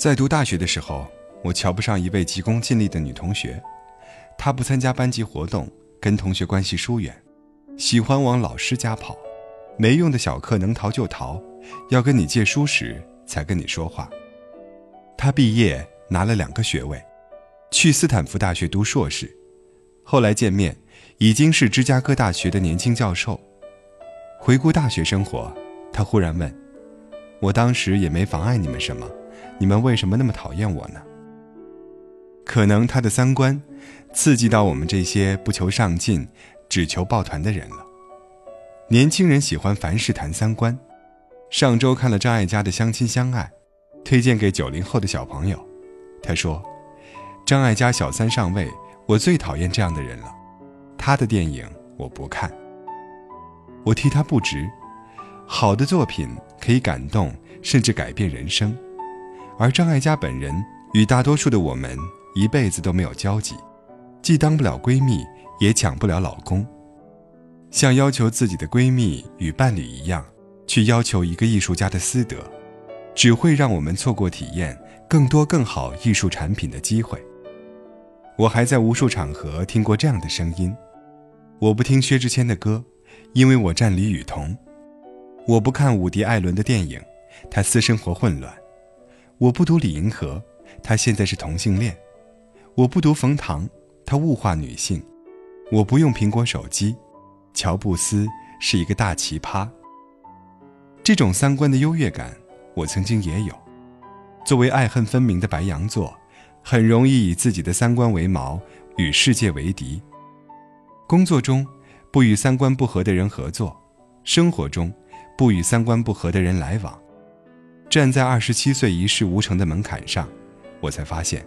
在读大学的时候，我瞧不上一位急功近利的女同学，她不参加班级活动，跟同学关系疏远，喜欢往老师家跑，没用的小课能逃就逃，要跟你借书时才跟你说话。她毕业拿了两个学位，去斯坦福大学读硕士，后来见面，已经是芝加哥大学的年轻教授。回顾大学生活，她忽然问：“我当时也没妨碍你们什么。”你们为什么那么讨厌我呢？可能他的三观刺激到我们这些不求上进、只求抱团的人了。年轻人喜欢凡事谈三观。上周看了张艾嘉的《相亲相爱》，推荐给九零后的小朋友。他说：“张艾嘉小三上位，我最讨厌这样的人了。他的电影我不看。我替他不值。好的作品可以感动，甚至改变人生。”而张艾嘉本人与大多数的我们一辈子都没有交集，既当不了闺蜜，也抢不了老公。像要求自己的闺蜜与伴侣一样，去要求一个艺术家的私德，只会让我们错过体验更多更好艺术产品的机会。我还在无数场合听过这样的声音：我不听薛之谦的歌，因为我站李雨桐；我不看伍迪·艾伦的电影，他私生活混乱。我不读李银河，他现在是同性恋；我不读冯唐，他物化女性；我不用苹果手机，乔布斯是一个大奇葩。这种三观的优越感，我曾经也有。作为爱恨分明的白羊座，很容易以自己的三观为矛，与世界为敌。工作中不与三观不合的人合作，生活中不与三观不合的人来往。站在二十七岁一事无成的门槛上，我才发现，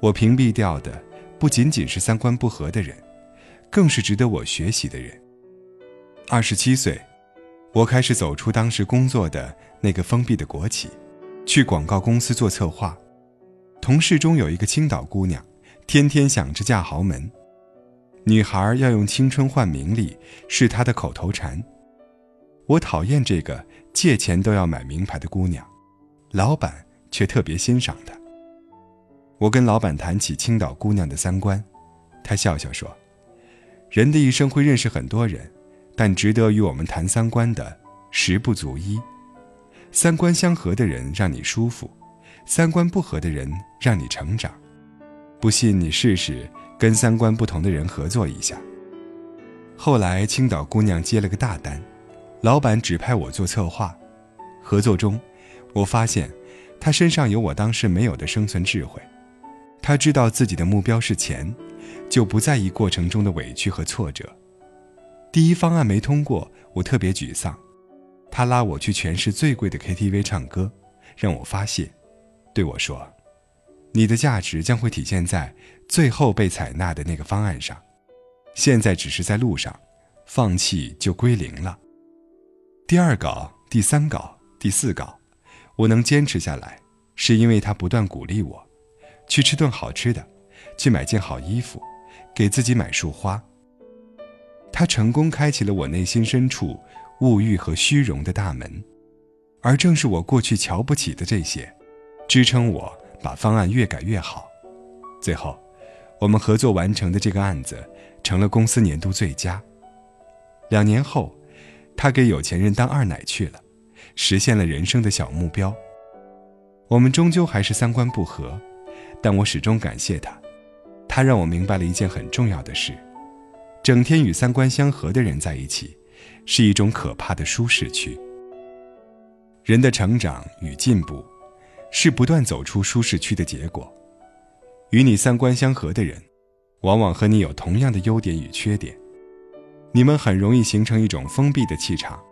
我屏蔽掉的不仅仅是三观不合的人，更是值得我学习的人。二十七岁，我开始走出当时工作的那个封闭的国企，去广告公司做策划。同事中有一个青岛姑娘，天天想着嫁豪门，女孩要用青春换名利，是她的口头禅。我讨厌这个借钱都要买名牌的姑娘。老板却特别欣赏他。我跟老板谈起青岛姑娘的三观，他笑笑说：“人的一生会认识很多人，但值得与我们谈三观的十不足一。三观相合的人让你舒服，三观不合的人让你成长。不信你试试跟三观不同的人合作一下。”后来青岛姑娘接了个大单，老板指派我做策划，合作中。我发现，他身上有我当时没有的生存智慧。他知道自己的目标是钱，就不在意过程中的委屈和挫折。第一方案没通过，我特别沮丧。他拉我去全市最贵的 KTV 唱歌，让我发泄，对我说：“你的价值将会体现在最后被采纳的那个方案上，现在只是在路上，放弃就归零了。”第二稿、第三稿、第四稿。我能坚持下来，是因为他不断鼓励我，去吃顿好吃的，去买件好衣服，给自己买束花。他成功开启了我内心深处物欲和虚荣的大门，而正是我过去瞧不起的这些，支撑我把方案越改越好。最后，我们合作完成的这个案子，成了公司年度最佳。两年后，他给有钱人当二奶去了。实现了人生的小目标。我们终究还是三观不合，但我始终感谢他，他让我明白了一件很重要的事：整天与三观相合的人在一起，是一种可怕的舒适区。人的成长与进步，是不断走出舒适区的结果。与你三观相合的人，往往和你有同样的优点与缺点，你们很容易形成一种封闭的气场。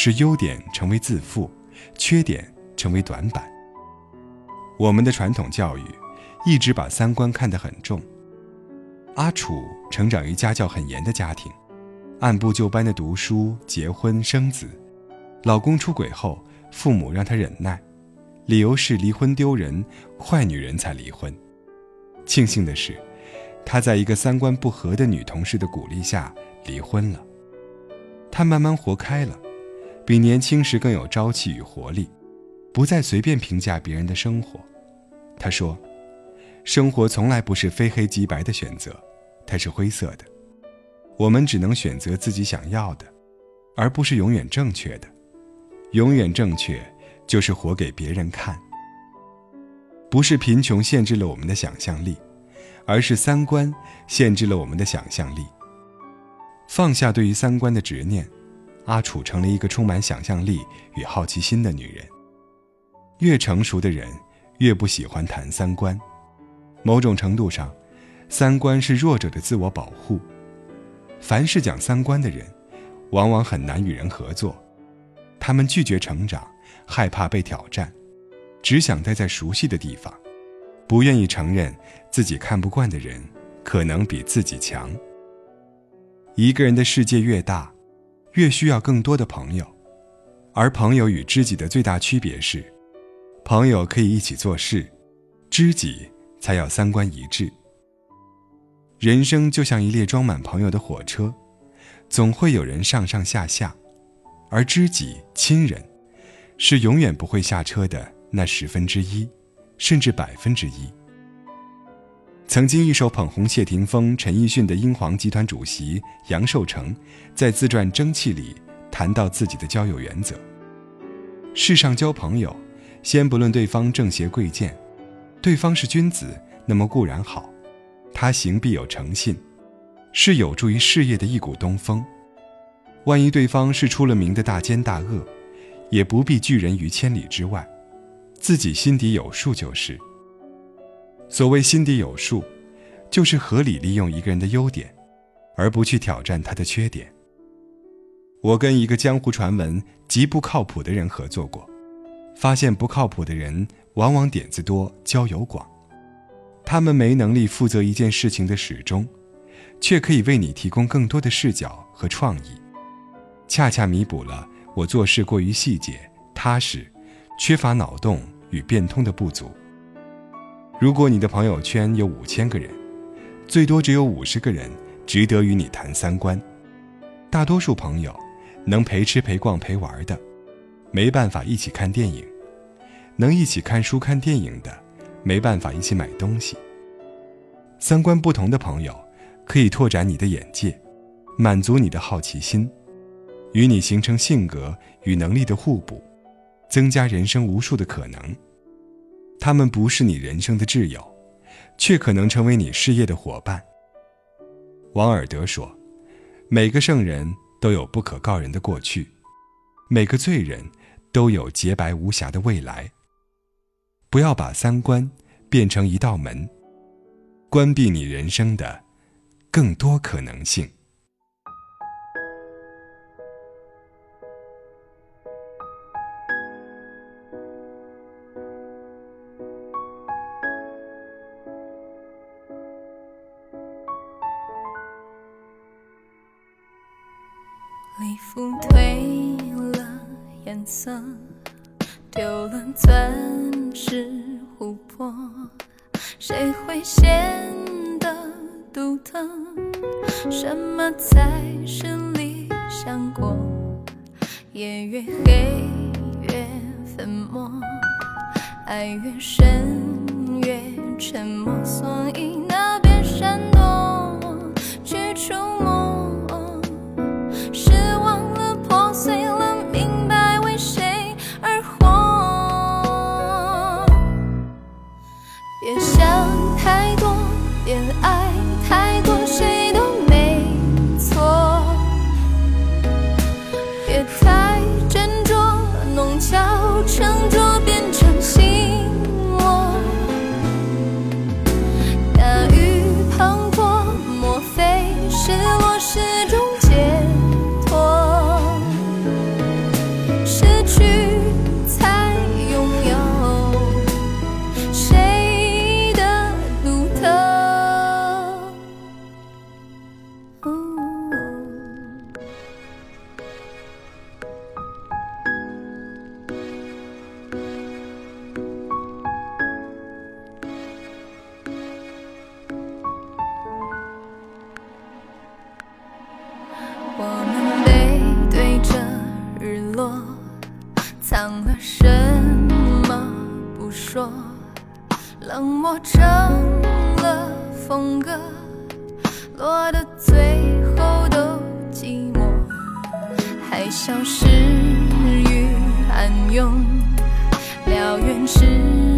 使优点成为自负，缺点成为短板。我们的传统教育一直把三观看得很重。阿楚成长于家教很严的家庭，按部就班的读书、结婚、生子。老公出轨后，父母让她忍耐，理由是离婚丢人，坏女人才离婚。庆幸的是，她在一个三观不合的女同事的鼓励下离婚了。她慢慢活开了。比年轻时更有朝气与活力，不再随便评价别人的生活，他说：“生活从来不是非黑即白的选择，它是灰色的。我们只能选择自己想要的，而不是永远正确的。永远正确，就是活给别人看。不是贫穷限制了我们的想象力，而是三观限制了我们的想象力。放下对于三观的执念，阿楚成了一个充满想象力与好奇心的女人。越成熟的人。”越不喜欢谈三观，某种程度上，三观是弱者的自我保护。凡是讲三观的人，往往很难与人合作。他们拒绝成长，害怕被挑战，只想待在熟悉的地方，不愿意承认自己看不惯的人可能比自己强。一个人的世界越大，越需要更多的朋友，而朋友与知己的最大区别是。朋友可以一起做事，知己才要三观一致。人生就像一列装满朋友的火车，总会有人上上下下，而知己、亲人，是永远不会下车的那十分之一，甚至百分之一。曾经一手捧红谢霆锋、陈奕迅的英皇集团主席杨受成，在自传《蒸汽》里谈到自己的交友原则：世上交朋友。先不论对方正邪贵贱，对方是君子，那么固然好，他行必有诚信，是有助于事业的一股东风。万一对方是出了名的大奸大恶，也不必拒人于千里之外，自己心底有数就是。所谓心底有数，就是合理利用一个人的优点，而不去挑战他的缺点。我跟一个江湖传闻极不靠谱的人合作过。发现不靠谱的人往往点子多、交友广，他们没能力负责一件事情的始终，却可以为你提供更多的视角和创意，恰恰弥补了我做事过于细节、踏实，缺乏脑洞与变通的不足。如果你的朋友圈有五千个人，最多只有五十个人值得与你谈三观，大多数朋友能陪吃陪逛陪玩的。没办法一起看电影，能一起看书看电影的，没办法一起买东西。三观不同的朋友，可以拓展你的眼界，满足你的好奇心，与你形成性格与能力的互补，增加人生无数的可能。他们不是你人生的挚友，却可能成为你事业的伙伴。王尔德说：“每个圣人都有不可告人的过去，每个罪人。”都有洁白无瑕的未来。不要把三观变成一道门，关闭你人生的更多可能性。服褪了。颜色丢了钻石琥珀，谁会显得独特？什么才是理想国？夜越黑越粉末，爱越深越沉默，所以想太多，恋爱太多，谁都没错。别太斟酌，弄巧成拙变成心魔。大雨滂沱，莫非是我始终解脱？失去。歌，落得最后都寂寞，还消失于暗涌，燎原时。